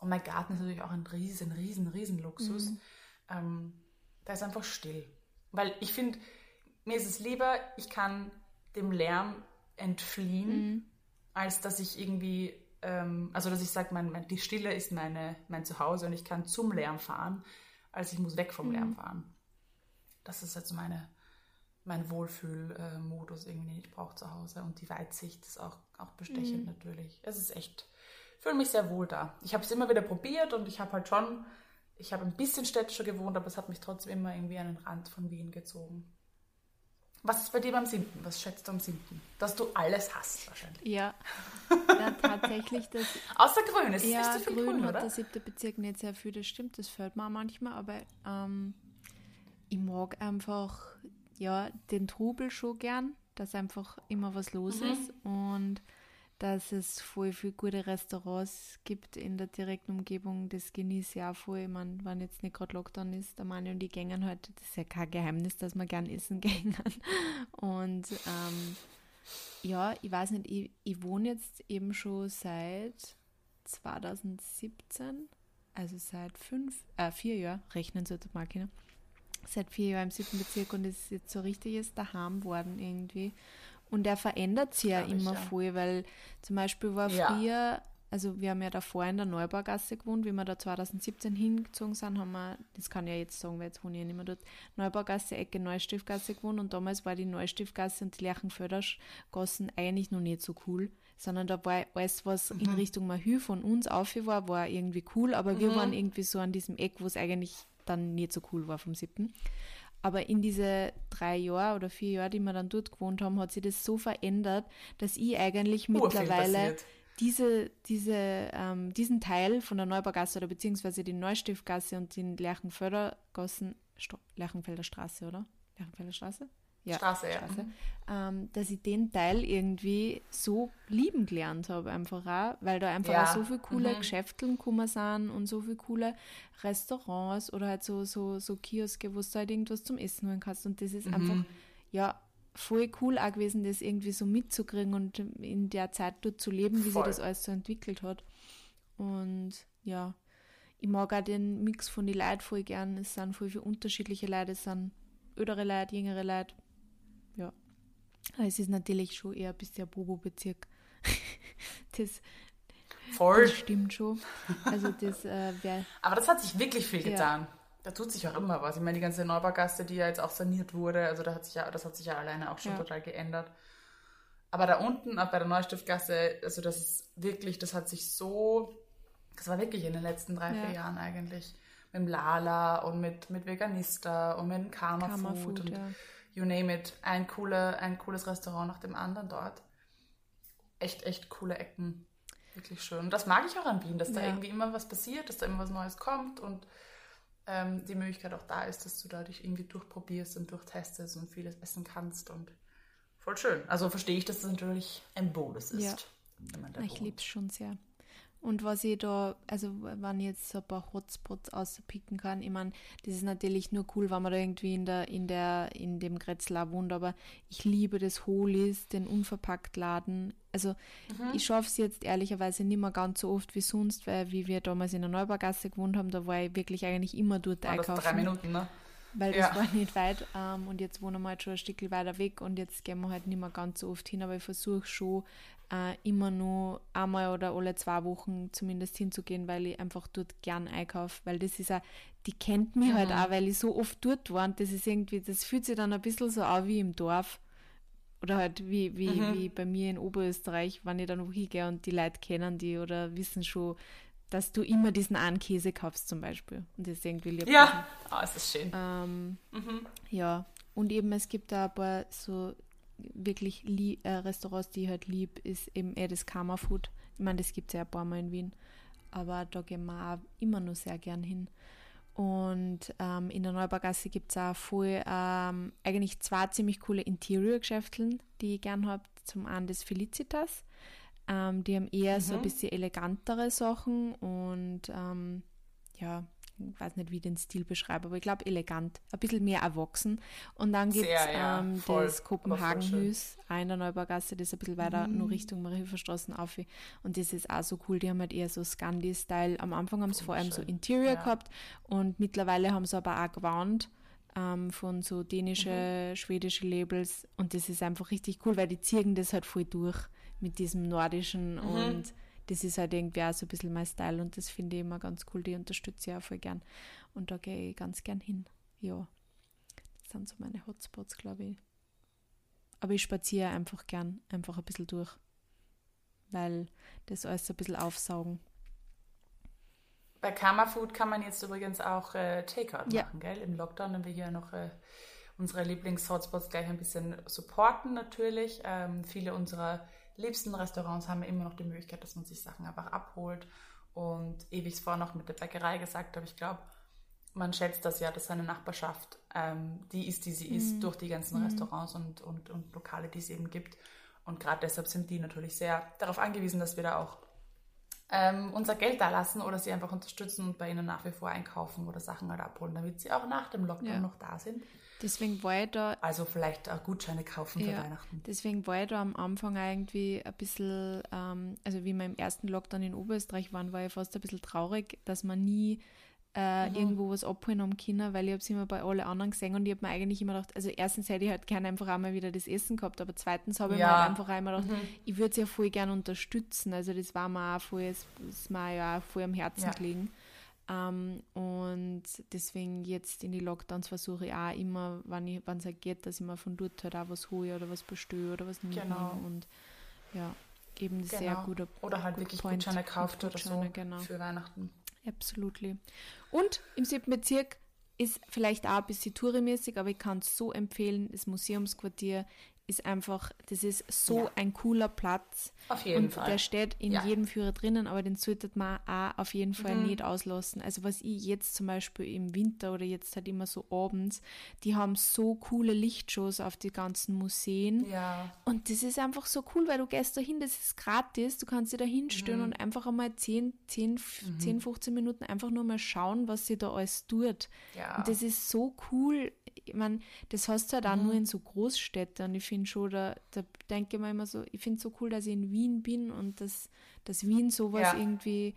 und mein Garten ist natürlich auch ein riesen, riesen, riesen Luxus. Mhm. Ähm, da ist einfach still. Weil ich finde, mir ist es lieber, ich kann dem Lärm entfliehen, mhm. als dass ich irgendwie ähm, also dass ich sage, mein, mein, die Stille ist meine, mein Zuhause und ich kann zum Lärm fahren, als ich muss weg vom mhm. Lärm fahren. Das ist jetzt meine, mein Wohlfühlmodus irgendwie, den ich brauche zu Hause. Und die Weitsicht ist auch, auch bestechend mhm. natürlich. Es ist echt, ich fühle mich sehr wohl da. Ich habe es immer wieder probiert und ich habe halt schon, ich habe ein bisschen städtischer gewohnt, aber es hat mich trotzdem immer irgendwie an den Rand von Wien gezogen. Was ist bei dir beim Siebten? Was schätzt du am Siebten? Dass du alles hast wahrscheinlich. Ja, ja tatsächlich. Das, Außer Grün, es ja, ist nicht so viel Grün, Grün oder? hat der siebte Bezirk nicht sehr viel, das stimmt, das fällt mir auch manchmal, aber ähm, ich mag einfach ja, den Trubel schon gern, dass einfach immer was los mhm. ist und dass es voll viele gute Restaurants gibt in der direkten Umgebung. Das genieße ich auch voll. Ich meine, wenn jetzt nicht gerade Lockdown ist, der Mann und die gängen halt, das ist ja kein Geheimnis, dass wir gern essen gängen. Und ähm, ja, ich weiß nicht, ich, ich wohne jetzt eben schon seit 2017, also seit fünf, äh, vier Jahren, rechnen sollte mal Kinder seit vier Jahren im siebten Bezirk und es ist jetzt so richtiges daheim worden irgendwie. Und er verändert sich ja immer ja. voll, weil zum Beispiel war ja. früher, also wir haben ja davor in der Neubaugasse gewohnt, wie wir da 2017 hingezogen sind, haben wir, das kann ich ja jetzt sagen, weil jetzt wohne ich ja nicht mehr dort, Neubaugasse, Ecke Neustiftgasse gewohnt und damals war die Neustiftgasse und die Lerchenfördergassen eigentlich noch nicht so cool, sondern da war alles, was mhm. in Richtung Mahü von uns auf war, war irgendwie cool, aber mhm. wir waren irgendwie so an diesem Eck, wo es eigentlich dann nicht so cool war vom siebten. Aber in diese drei Jahre oder vier Jahre, die wir dann dort gewohnt haben, hat sich das so verändert, dass ich eigentlich mittlerweile diese, diese, ähm, diesen Teil von der Neubaugasse oder beziehungsweise die Neustiftgasse und den Lerchenfördergassen, Lerchenfelder Straße, oder? Lerchenfelder Straße? Ja, Straße, Straße ja. ähm, dass ich den Teil irgendwie so lieben gelernt habe, einfach auch, weil da einfach ja. so viele coole mhm. Geschäfte gekommen sind und so viele coole Restaurants oder halt so, so, so Kioske, wo du halt irgendwas zum Essen holen kannst. Und das ist mhm. einfach, ja, voll cool auch gewesen, das irgendwie so mitzukriegen und in der Zeit dort zu leben, wie voll. sich das alles so entwickelt hat. Und ja, ich mag auch den Mix von den Leuten voll gern. Es sind voll viele unterschiedliche Leute, es sind ältere Leute, jüngere Leute, ja. Es ist natürlich schon eher ein bisschen Bobo-Bezirk. das, Voll. Das stimmt schon. Also das äh, Aber das hat sich wirklich viel getan. Ja. Da tut sich auch immer was. Ich meine, die ganze Neubaugasse, die ja jetzt auch saniert wurde, also da hat sich ja, das hat sich ja alleine auch schon ja. total geändert. Aber da unten, auch bei der Neustiftgasse, also das ist wirklich, das hat sich so, das war wirklich in den letzten drei, ja. vier Jahren eigentlich. Mit dem Lala und mit, mit Veganista und mit dem Karma, Karma Food. Food und ja you name it, ein, coole, ein cooles Restaurant nach dem anderen dort. Echt, echt coole Ecken. Wirklich schön. Und das mag ich auch an Wien, dass ja. da irgendwie immer was passiert, dass da immer was Neues kommt und ähm, die Möglichkeit auch da ist, dass du da dich irgendwie durchprobierst und durchtestest und vieles essen kannst und voll schön. Also verstehe ich, dass das natürlich ein Bonus ist. Ja. ich liebe es schon sehr. Und was ich da, also wenn ich jetzt so ein paar Hotspots auspicken kann, ich meine, das ist natürlich nur cool, wenn man da irgendwie in der, in der, in dem Gretzlar wohnt, aber ich liebe das Holis, den Unverpacktladen. Also mhm. ich schaffe es jetzt ehrlicherweise nicht mehr ganz so oft wie sonst, weil wie wir damals in der Neubaugasse gewohnt haben, da war ich wirklich eigentlich immer dort war einkaufen. Das drei Minuten, ne? weil das ja. war nicht weit ähm, und jetzt wohnen wir halt schon ein Stück weiter weg und jetzt gehen wir halt nicht mehr ganz so oft hin, aber ich versuche schon äh, immer nur einmal oder alle zwei Wochen zumindest hinzugehen, weil ich einfach dort gern einkaufe, weil das ist auch, die kennt mich halt mhm. halt auch, weil ich so oft dort war und das ist irgendwie, das fühlt sich dann ein bisschen so an wie im Dorf oder halt wie, wie, mhm. wie bei mir in Oberösterreich, wenn ich dann hingehe und die Leute kennen die oder wissen schon, dass du immer diesen einen Käse kaufst zum Beispiel. Und das ist irgendwie lieb. Ja, oh, es ist schön. Ähm, mhm. Ja, und eben es gibt da ein paar so wirklich lieb, äh, Restaurants, die ich halt lieb, ist eben eher das Karma Food. Ich meine, das gibt es ja ein paar Mal in Wien. Aber da gehen wir auch immer nur sehr gern hin. Und ähm, in der Neubaugasse gibt es auch voll, ähm, eigentlich zwei ziemlich coole Interior-Geschäfteln, die ich gern habe. Zum einen das Felicitas. Ähm, die haben eher mhm. so ein bisschen elegantere Sachen und ähm, ja, weiß nicht, wie ich den Stil beschreibe, aber ich glaube elegant, ein bisschen mehr erwachsen. Und dann gibt es ja, ähm, das Kopenhagen-Hüs, in der Neubaugasse, das ist ein bisschen weiter mhm. nur Richtung Mariehilferstraßen auf. Und das ist auch so cool, die haben halt eher so Scandi-Style. Am Anfang haben sie vor allem so Interior ja. gehabt und mittlerweile haben sie aber auch gewarnt ähm, von so dänische, mhm. schwedische Labels und das ist einfach richtig cool, weil die ziehen das halt voll durch mit diesem nordischen mhm. und das ist halt irgendwie auch so ein bisschen mein Style und das finde ich immer ganz cool. Die unterstütze ich auch voll gern. Und da gehe ich ganz gern hin. Ja. Das sind so meine Hotspots, glaube ich. aber ich spaziere einfach gern einfach ein bisschen durch, weil das alles ein bisschen aufsaugen. Bei Karma Food kann man jetzt übrigens auch äh, Takeout Ja. machen, gell? Im Lockdown, wenn wir hier noch äh, unsere Lieblings-Hotspots gleich ein bisschen supporten natürlich. Ähm, viele unserer liebsten Restaurants haben immer noch die Möglichkeit, dass man sich Sachen einfach abholt. Und ewig es vorher noch mit der Bäckerei gesagt habe, ich glaube, man schätzt das ja, dass seine Nachbarschaft ähm, die ist, die sie ist, durch die ganzen Restaurants und, und, und Lokale, die es eben gibt. Und gerade deshalb sind die natürlich sehr darauf angewiesen, dass wir da auch ähm, unser Geld da lassen oder sie einfach unterstützen und bei ihnen nach wie vor einkaufen oder Sachen halt abholen, damit sie auch nach dem Lockdown Ja. noch da sind. Deswegen war ich da Also vielleicht auch Gutscheine kaufen für Ja, Weihnachten. deswegen war ich da am Anfang irgendwie ein bisschen, ähm, also wie wir im ersten Lockdown in Oberösterreich waren, war ich fast ein bisschen traurig, dass man nie äh, irgendwo was abholen können, weil ich habe es immer bei allen anderen gesehen und ich habe mir eigentlich immer gedacht, also erstens hätte ich halt gerne einfach auch mal wieder das Essen gehabt, aber zweitens habe ich mir Ja. halt einfach auch immer gedacht, ich würde es ja voll gerne unterstützen, also das war mir auch voll, es ist mir ja auch voll am Herzen Ja. gelegen. Ähm, und deswegen jetzt in die Lockdowns versuche ich auch immer, wenn es halt geht, dass ich mir von dort halt auch was hole oder was bestelle oder was mitnehme. Genau. Und ja, eben sehr Genau. guter Oder halt Good wirklich point. Gutscheine kauft oder so genau. für Weihnachten. Absolutely. Und im siebten Bezirk ist vielleicht auch ein bisschen tourimäßig, aber ich kann es so empfehlen, das Museumsquartier ist einfach, das ist so Ja. ein cooler Platz. Auf jeden und Fall. der steht in Ja. jedem Führer drinnen, aber den sollte man auch auf jeden Fall Mhm. nicht auslassen. Also was ich jetzt zum Beispiel im Winter oder jetzt halt immer so abends, die haben so coole Lichtshows auf die ganzen Museen. Ja, Und das ist einfach so cool, weil du gehst da hin, das ist gratis, du kannst dich da hinstellen Mhm. und einfach einmal 10, 10, 10, 15 Minuten einfach nur mal schauen, was sie da alles tut. ja. Und das ist so cool. Ich meine, das hast du halt auch Mhm. nur in so Großstädten und ich finde schon, da, da denke ich mir immer so, ich finde es so cool, dass ich in Wien bin und dass, dass Wien sowas Ja. irgendwie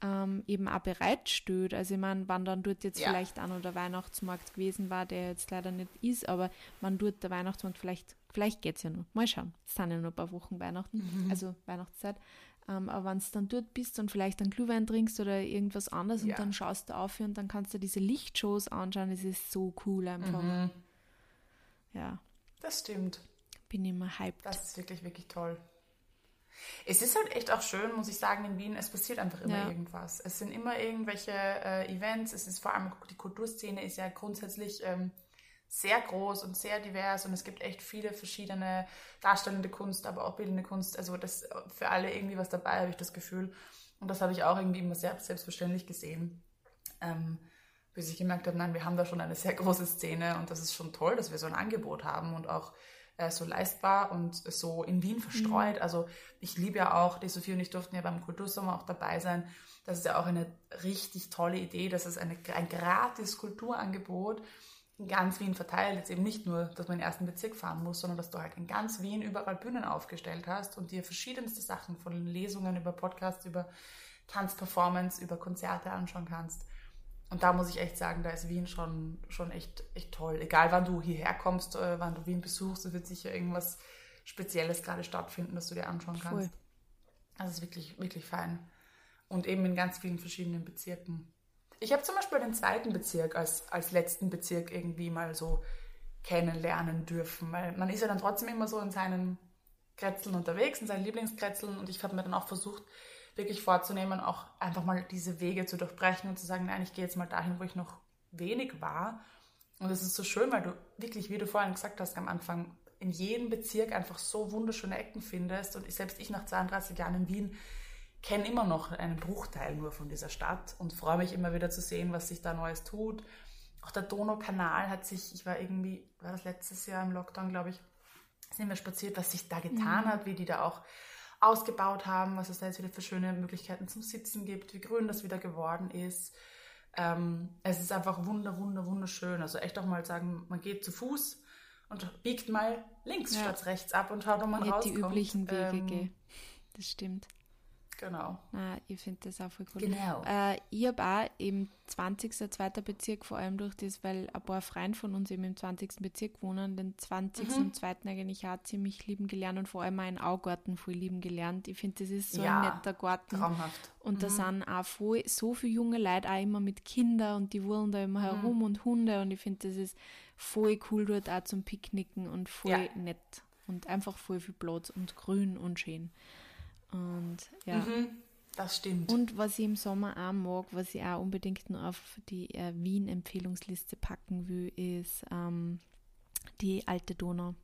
ähm, eben auch bereitstellt. Also ich meine, wann dann dort jetzt Ja. vielleicht auch noch der Weihnachtsmarkt gewesen war, der jetzt leider nicht ist, aber wann dort der Weihnachtsmarkt vielleicht, vielleicht geht es ja noch. Mal schauen. Es sind ja noch ein paar Wochen Weihnachten, Mhm. also Weihnachtszeit. Ähm, aber wenn du dann dort bist und vielleicht einen Glühwein trinkst oder irgendwas anderes Ja. und dann schaust du auf und dann kannst du diese Lichtshows anschauen, das ist so cool einfach. Mhm. Ja, Das stimmt. bin immer hyped. Das ist wirklich, wirklich toll. Es ist halt echt auch schön, muss ich sagen, in Wien, es passiert einfach immer Ja. irgendwas. Es sind immer irgendwelche äh, Events, es ist vor allem, die Kulturszene ist ja grundsätzlich ähm, sehr groß und sehr divers und es gibt echt viele verschiedene darstellende Kunst, aber auch bildende Kunst. Also das für alle irgendwie was dabei, habe ich das Gefühl. Und das habe ich auch irgendwie immer sehr selbstverständlich gesehen. Ähm, bis ich gemerkt habe, nein, wir haben da schon eine sehr große Szene und das ist schon toll, dass wir so ein Angebot haben und auch äh, so leistbar und so in Wien verstreut. Also ich liebe ja auch, die Sophie und ich durften ja beim Kultursommer auch dabei sein. Das ist ja auch eine richtig tolle Idee. Das ist eine, ein gratis Kulturangebot in ganz Wien verteilt. Jetzt eben nicht nur, dass man in den ersten Bezirk fahren muss, sondern dass du halt in ganz Wien überall Bühnen aufgestellt hast und dir verschiedenste Sachen von Lesungen über Podcasts, über Tanzperformance, über Konzerte anschauen kannst. Und da muss ich echt sagen, da ist Wien schon, schon echt, echt toll. Egal wann du hierher kommst, äh, wann du Wien besuchst, es wird sicher irgendwas Spezielles gerade stattfinden, das du dir anschauen kannst. Voll. Das ist wirklich, wirklich fein. Und eben in ganz vielen verschiedenen Bezirken. Ich habe zum Beispiel den zweiten Bezirk als, als letzten Bezirk irgendwie mal so kennenlernen dürfen, weil man ist ja dann trotzdem immer so in seinen Kretzeln unterwegs, in seinen Lieblingskretzeln und ich habe mir dann auch versucht, wirklich vorzunehmen, auch einfach mal diese Wege zu durchbrechen und zu sagen, nein, ich gehe jetzt mal dahin, wo ich noch wenig war. Und es ist so schön, weil du wirklich, wie du vorhin gesagt hast am Anfang, in jedem Bezirk einfach so wunderschöne Ecken findest. Und ich, selbst ich nach 32 Jahren in Wien kenne immer noch einen Bruchteil nur von dieser Stadt und freue mich immer wieder zu sehen, was sich da Neues tut. Auch der Donaukanal hat sich, ich war irgendwie, war das letztes Jahr im Lockdown, glaube ich, sind wir spaziert, was sich da getan hat, wie die da auch ausgebaut haben, was es da jetzt wieder für schöne Möglichkeiten zum Sitzen gibt, wie grün das wieder geworden ist. Ähm, es ist einfach wunder, wunder, wunderschön. Also echt auch mal sagen, man geht zu Fuß und biegt mal links Ja. statt rechts ab und schaut, wo man hätte rauskommt. die üblichen Wege Ähm. Das stimmt. Genau. Na, ich finde das auch voll cool. Genau. Äh, ich habe auch im 20. zweiter Bezirk, vor allem durch das, weil ein paar Freunde von uns eben im 20. Bezirk wohnen, den 20. Mhm. und 2. eigentlich auch ziemlich lieben gelernt und vor allem auch einen Augarten voll lieben gelernt. Ich finde, das ist so Ja, ein netter Garten. Traumhaft. Und da sind auch voll, so viele junge Leute auch immer mit Kindern und die wurden da immer herum und Hunde und ich finde, das ist voll cool dort auch zum Picknicken und voll Ja. nett. und einfach voll viel Platz und grün und schön. Und ja. Mhm, das stimmt. Und was ich im Sommer auch mag, was ich auch unbedingt noch auf die äh, Wien-Empfehlungsliste packen will, ist ähm, die alte Donau.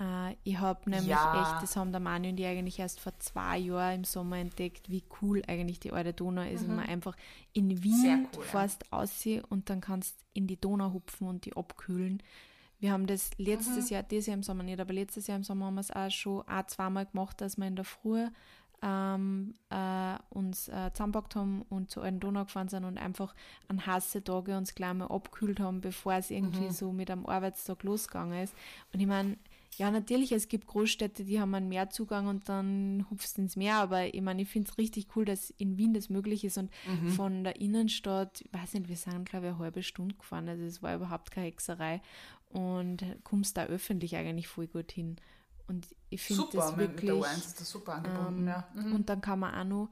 Äh, ich habe nämlich Ja. echt, das haben der Manu und ich eigentlich erst vor zwei Jahren im Sommer entdeckt, wie cool eigentlich die alte Donau ist. Und man einfach in Wien Mhm. Cool, ja. fährst aussehen und dann kannst in die Donau hupfen und die abkühlen. Wir haben das Mhm. letztes Jahr, dieses Jahr im Sommer nicht, aber letztes Jahr im Sommer haben wir es auch schon auch zweimal gemacht, dass wir in der Früh ähm, äh, uns äh, zusammengepackt haben und zur alten Donau gefahren sind und einfach an heiße Tage uns gleich mal abkühlt haben, bevor es irgendwie so mit einem Arbeitstag losgegangen ist. Und ich meine, ja, natürlich, es gibt Großstädte, die haben einen Meerzugang und dann hupfst du ins Meer, aber ich meine, ich finde es richtig cool, dass in Wien das möglich ist und von der Innenstadt, ich weiß nicht, wir sind, glaube ich, eine halbe Stunde gefahren, also es war überhaupt keine Hexerei und kommst da öffentlich eigentlich voll gut hin. Und ich finde super, das mit, mit wirklich. der U1 ist das super angebunden, ähm, ja. Mhm. Und dann kann man auch noch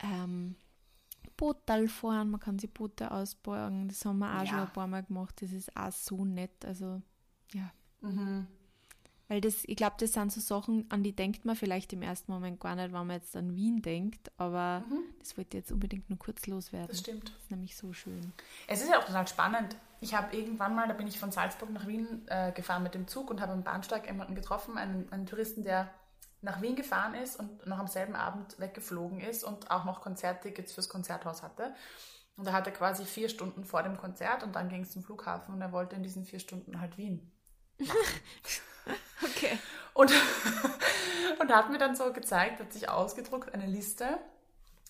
ähm, Bootal fahren, man kann sich Boote ausborgen. Das haben wir auch Ja. schon ein paar Mal gemacht. Das ist auch so nett. Also, ja. Mhm. Weil das, ich glaube, das sind so Sachen, an die denkt man vielleicht im ersten Moment gar nicht, wenn man jetzt an Wien denkt, aber das wollte ich jetzt unbedingt nur kurz loswerden. Mhm. Das stimmt. Das ist nämlich so schön. Es ist ja auch total spannend. Ich habe irgendwann mal, da bin ich von Salzburg nach Wien äh, gefahren mit dem Zug und habe am Bahnsteig jemanden getroffen, einen, einen Touristen, der nach Wien gefahren ist und noch am selben Abend weggeflogen ist und auch noch Konzerttickets fürs Konzerthaus hatte. Und da hatte er quasi vier Stunden vor dem Konzert und dann ging es zum Flughafen und er wollte in diesen vier Stunden halt Wien. Okay. Und, und hat mir dann so gezeigt, hat sich ausgedruckt, eine Liste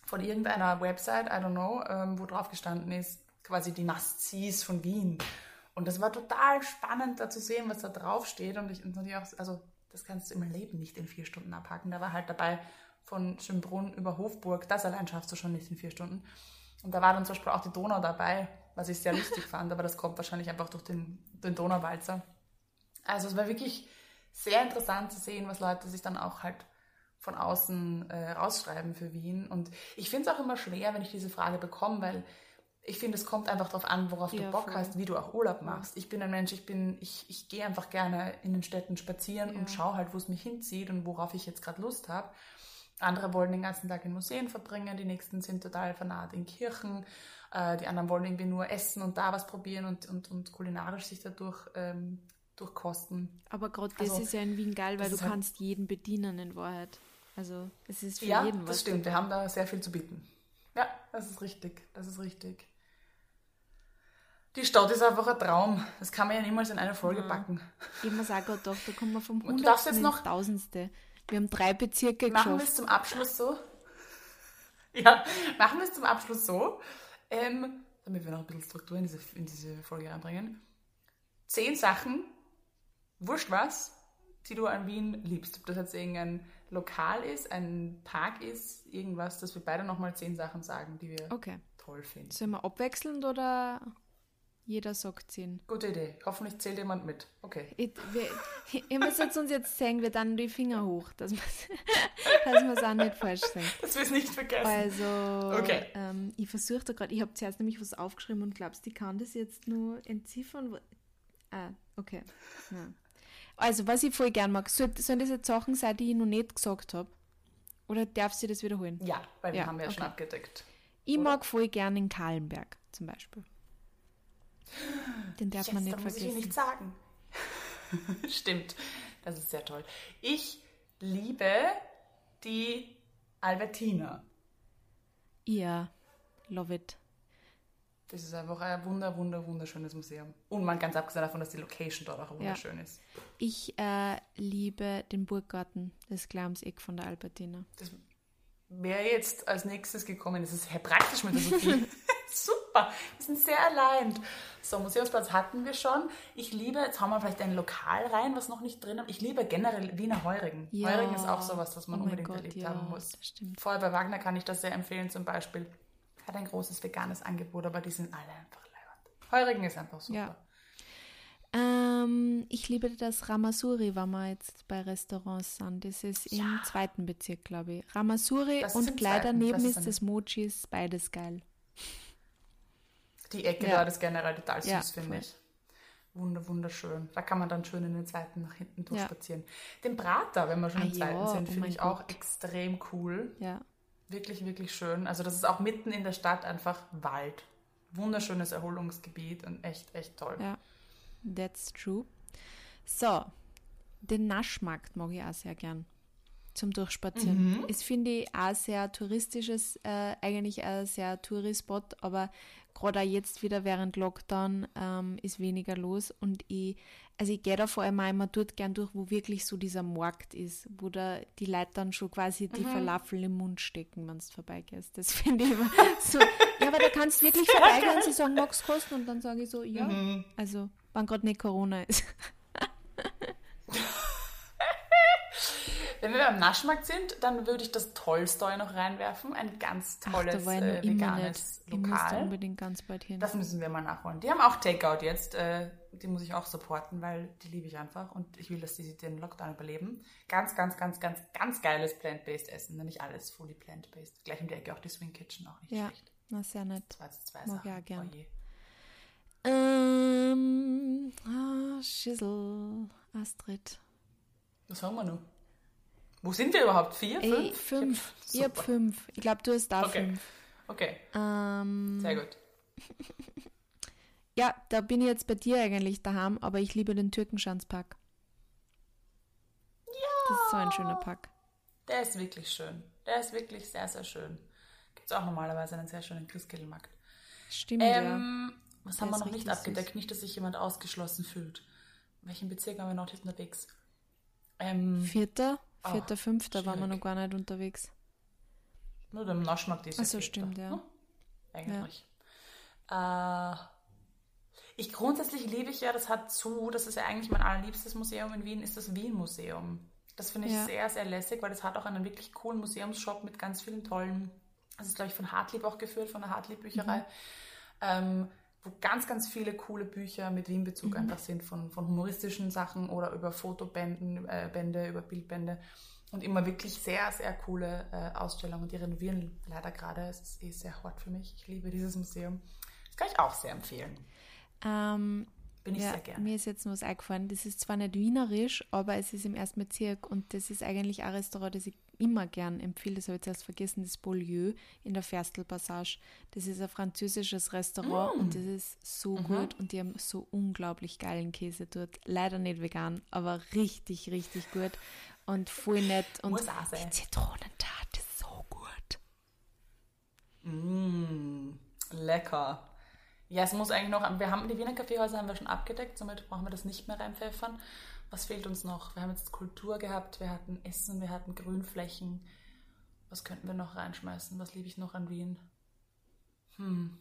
von irgendeiner Website, I don't know, ähm, wo drauf gestanden ist, quasi die Must-Sees von Wien. Und das war total spannend, da zu sehen, was da drauf steht. Und ich natürlich auch, also das kannst du im Leben nicht in vier Stunden abhaken. Da war halt dabei von Schönbrunn über Hofburg, das allein schaffst du schon nicht in vier Stunden. Und da war dann zum Beispiel auch die Donau dabei, was ich sehr lustig fand, aber das kommt wahrscheinlich einfach durch den, den Donauwalzer. Also es war wirklich sehr interessant zu sehen, was Leute sich dann auch halt von außen äh, rausschreiben für Wien. Und ich finde es auch immer schwer, wenn ich diese Frage bekomme, weil ich finde, es kommt einfach darauf an, worauf Ja, du Bock voll. hast, wie du auch Urlaub machst. Ich bin ein Mensch, ich bin, ich, ich gehe einfach gerne in den Städten spazieren und schaue halt, wo es mich hinzieht und worauf ich jetzt gerade Lust habe. Andere wollen den ganzen Tag in Museen verbringen, die nächsten sind total fanat in Kirchen, äh, die anderen wollen irgendwie nur essen und da was probieren und, und, und kulinarisch sich dadurch ähm, durchkosten. Aber gerade das Also, ist ja in Wien geil, weil du halt- kannst jeden bedienen in Wahrheit. Also es ist für Ja, jeden was. das stimmt. Wir haben da sehr viel zu bieten. Ja, das ist richtig. Das ist richtig. Die Stadt ist einfach ein Traum. Das kann man ja niemals in eine Folge packen. Ich mir auch gerade gedacht, da kommen wir vom Hundertsten ins noch- Tausendste. Wir haben drei Bezirke Machen wir geschafft. es zum Abschluss so. Ja, machen wir es zum Abschluss so. Ähm, damit wir noch ein bisschen Struktur in diese, in diese Folge reinbringen. Zehn Sachen, wurscht was, die du an Wien liebst. Ob das jetzt irgendein Lokal ist, ein Park ist, irgendwas, dass wir beide nochmal zehn Sachen sagen, die wir Okay. toll finden. Sollen wir abwechselnd oder jeder sagt zehn? Gute Idee. Hoffentlich zählt jemand mit. Okay. Ich, wir, ihr müsst uns jetzt sagen, wir dann die Finger hoch, dass wir dass es auch nicht falsch sagen. Das wir es nicht vergessen. Also, Okay. ähm, ich versuche da gerade, ich habe zuerst nämlich was aufgeschrieben und glaubst, ich kann das jetzt nur entziffern? Ah, okay. Ja. Also, was ich voll gern mag, soll, sollen das jetzt Sachen sein, die ich noch nicht gesagt habe? Oder darf sie das wiederholen? ja, weil wir Ja, haben ja schon okay. abgedeckt. Ich Oder? mag voll gern in Kahlenberg zum Beispiel. Den darf man Yes, nicht da muss ich vergessen. Nicht sagen. Stimmt, das ist sehr toll. Ich liebe die Albertina. Ja, love it. Das ist einfach ein wunder, wunder, wunderschönes Museum. Und mal ganz abgesehen davon, dass die Location dort auch wunderschön ist. Ich äh, liebe den Burggarten, das Glamseck von der Albertina. Das wäre jetzt als nächstes gekommen. Das ist sehr praktisch mit der Sophie. Super, wir sind sehr allein. So, Museumsplatz hatten wir schon. Ich liebe, jetzt haben wir vielleicht ein Lokal rein, was noch nicht drin ist. Ich liebe generell Wiener Heurigen. Ja. Heurigen ist auch sowas, was man Oh unbedingt Gott, erlebt ja, haben muss. Vorher bei Wagner kann ich das sehr empfehlen, zum Beispiel. Hat ein großes veganes Angebot, aber die sind alle einfach leibend. Heurigen ist einfach super. Ja. Ähm, ich liebe das Ramasuri, wenn wir jetzt bei Restaurants sind. Das ist im zweiten Bezirk, glaube ich. Ramasuri und gleich zweiten. daneben Das ist das Mochis, beides geil. Die Ecke Ja. dort ist generell total süß, Ja, finde ich. Wunder, wunderschön. Da kann man dann schön in den zweiten nach hinten durchspazieren. Ja. Den Prater, wenn wir schon ah, im zweiten ja, sind, oh finde ich Gott. auch extrem cool. Ja. Wirklich, wirklich schön. Also das ist auch mitten in der Stadt einfach Wald. Wunderschönes Erholungsgebiet und echt, echt toll. Ja, that's true. So, den Naschmarkt mag ich auch sehr gern zum Durchspazieren. Mhm. Ist, finde ich, auch sehr touristisches, äh, eigentlich ein sehr Tourispot, aber gerade auch jetzt wieder während Lockdown ähm, ist weniger los und ich, also ich gehe da vor allem auch immer dort gern durch, wo wirklich so dieser Markt ist, wo da die Leute dann schon quasi die Falafel im Mund stecken, wenn du vorbeigehst. Das finde ich immer so, ja, aber da kannst du wirklich vorbeigehen und sie sagen, magst du kosten? Und dann sage ich so, ja, Mhm. also, wann gerade nicht Corona ist. Wenn wir beim Naschmarkt sind, dann würde ich das Tolstoy noch reinwerfen. Ein ganz tolles Ach, äh, nicht. veganes Lokal. unbedingt ganz bald hin. Das müssen wir mal nachholen. Die haben auch Takeout jetzt. Äh, die muss ich auch supporten, weil die liebe ich einfach und ich will, dass die den Lockdown überleben. Ganz, ganz, ganz, ganz, ganz geiles Plant-Based Essen. Nämlich alles fully plant-based. Gleich um die Ecke auch die Swing Kitchen, auch nicht ja, schlecht. na sehr nett. Jetzt zwei Mag Sachen. auch gern. Oh je. Ähm, ah, Schissel, Astrid. Was haben wir noch? Wo sind wir überhaupt? Vier? Ey, Fünf? fünf. Ich Ich hab fünf. Ich glaube, du hast da Okay. fünf. Okay, Ähm, sehr gut. ja, da bin ich jetzt bei dir eigentlich daheim, aber ich liebe den Türkenschanzpark. Ja. Das ist so ein schöner Park. Der ist wirklich schön. Der ist wirklich sehr, sehr schön. Gibt es auch normalerweise einen sehr schönen Christkindlmarkt. Stimmt, ja. Ähm, was Der haben wir noch nicht abgedeckt? süß. Nicht, dass sich jemand ausgeschlossen fühlt. In welchem Bezirk waren wir noch nicht unterwegs? Ähm, Vierter, vierter, fünfter waren wir noch gar nicht unterwegs. nur dem Naschmarkt ist Ach ja so, Vierter, stimmt, ja. ne? Eigentlich. Äh, ich grundsätzlich liebe ich ja, das hat zu, das ist ja eigentlich mein allerliebstes Museum in Wien, ist das Wien-Museum. Das finde ich Ja. sehr, sehr lässig, weil das hat auch einen wirklich coolen Museumsshop mit ganz vielen tollen, das ist glaube ich von Hartlieb auch geführt, von der Hartlieb-Bücherei, Mhm. ähm, wo ganz, ganz viele coole Bücher mit Mhm. Wien-Bezug einfach sind, von, von humoristischen Sachen oder über Fotobänden, äh, Bände, über Bildbände. Und immer wirklich sehr, sehr coole äh, Ausstellungen. Die renovieren leider gerade. Es ist eh sehr hot für mich. Ich liebe dieses Museum. Das kann ich auch sehr empfehlen. Ähm, Bin ich ja, sehr gerne. mir ist jetzt nur was eingefallen. Das ist zwar nicht wienerisch, aber es ist im ersten Bezirk und das ist eigentlich ein Restaurant, das ich immer gern empfehle. Das habe ich zuerst vergessen, das Beaulieu in der Ferstel-Passage. Das ist ein französisches Restaurant Mm. und das ist so Mhm. gut und die haben so unglaublich geilen Käse dort. Leider nicht vegan, aber richtig, richtig gut und voll nett. Und Muss auch sein. die Zitronentat ist so gut. Mm, lecker. Ja, es muss eigentlich noch, wir haben die Wiener Kaffeehäuser haben wir schon abgedeckt, somit brauchen wir das nicht mehr reinpfeffern. Was fehlt uns noch? Wir haben jetzt Kultur gehabt, wir hatten Essen, wir hatten Grünflächen. Was könnten wir noch reinschmeißen? Was liebe ich noch an Wien? Hm.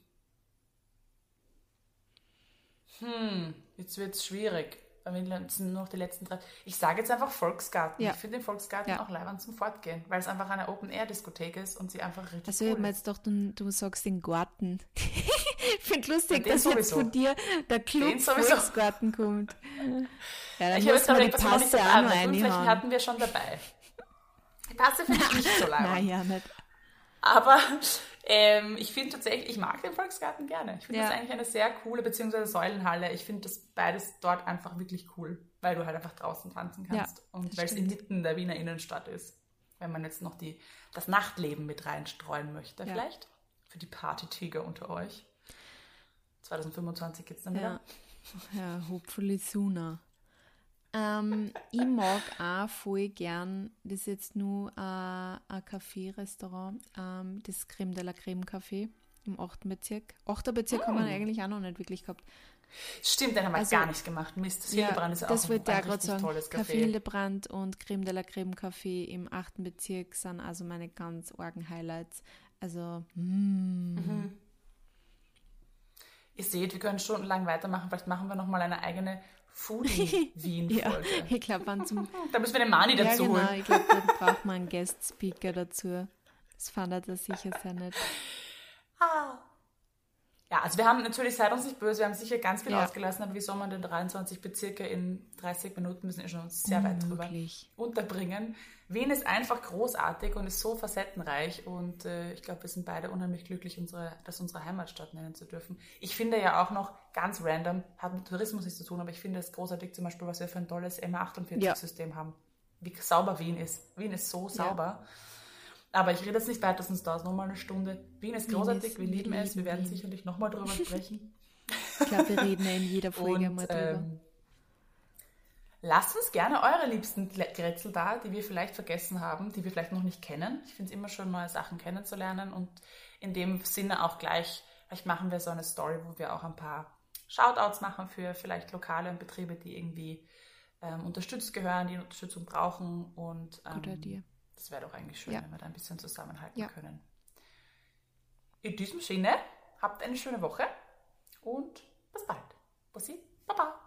Hm, jetzt wird es schwierig. Weil wir sind nur noch die letzten drei. Ich sage jetzt einfach Volksgarten. Ja. Ich finde den Volksgarten Ja. auch leibend zum Fortgehen, weil es einfach eine Open-Air-Diskothek ist und sie einfach richtig Also ich cool habe mir ist. jetzt gedacht, du, du sagst den Garten. ich finde lustig, dass jetzt sowieso. von dir der Club. Volksgarten kommt. Ja, dann Ich habe muss man die dabei auch noch reinhauen. hatten wir schon dabei. Die Passe finde ich nicht so leibend. Nein, ja nicht. Aber ähm, ich finde tatsächlich, ich mag den Volksgarten gerne. Ich finde Ja. das eigentlich eine sehr coole, beziehungsweise Säulenhalle. Ich finde das beides dort einfach wirklich cool, weil du halt einfach draußen tanzen kannst. Ja, und weil es inmitten der Wiener Innenstadt ist. Wenn man jetzt noch die, das Nachtleben mit reinstreuen möchte, Ja. vielleicht. Für die Partytiger unter euch. 2025 geht es dann wieder. Ja, hopefully sooner. Ähm, ich mag auch voll gern, das ist jetzt nur äh, ein Café-Restaurant, ähm, das Creme de la Creme Café im 8. Bezirk. 8. Bezirk haben wir Mm. eigentlich auch noch nicht wirklich gehabt. Stimmt, den haben wir Also- gar nicht gemacht. Mist, das Hildebrand ist ja das auch ich ein gerade richtig sagen. tolles Café Café. Hildebrand und Creme de la Creme Café im 8. Bezirk sind also meine ganz argen Highlights. Also, mm, Mhm. Ihr seht, wir können stundenlang weitermachen. Vielleicht machen wir nochmal eine eigene ja, Foodie-Wien-Folge. ich glaube, Da müssen wir den Mani Ja, dazu genau. holen. Ich glaube, da braucht man einen Guest-Speaker dazu. Das fand er sicher sehr nett. Ah. Ja, also wir haben natürlich, seid uns nicht böse, wir haben sicher ganz viel Ja. ausgelassen, aber wie soll man denn 23 Bezirke in 30 Minuten, müssen wir schon sehr weit drüber unterbringen. Wien ist einfach großartig und ist so facettenreich und äh, ich glaube, wir sind beide unheimlich glücklich, unsere, das unsere Heimatstadt nennen zu dürfen. Ich finde ja auch noch ganz random, hat mit Tourismus nichts zu tun, aber ich finde es großartig zum Beispiel, was wir für ein tolles M48-System haben. Wie sauber Wien ist. Wien ist so sauber. Aber ich rede jetzt nicht weiter, sonst dauert es nochmal eine Stunde. Wien ist Wien großartig, ist- wir lieben es, wir werden Wien. sicherlich nochmal drüber sprechen. Ich glaube, wir reden ja in jeder Folge Und mal drüber. ähm, lasst uns gerne eure liebsten Grätzl da, die wir vielleicht vergessen haben, die wir vielleicht noch nicht kennen. Ich finde es immer schön, neue Sachen kennenzulernen und in dem Sinne auch gleich, vielleicht machen wir so eine Story, wo wir auch ein paar Shoutouts machen für vielleicht Lokale und Betriebe, die irgendwie ähm, unterstützt gehören, die Unterstützung brauchen und ähm. Das wäre doch eigentlich schön, Ja. wenn wir da ein bisschen zusammenhalten Ja. können. In diesem Sinne, habt eine schöne Woche und bis bald. Bussi, Baba.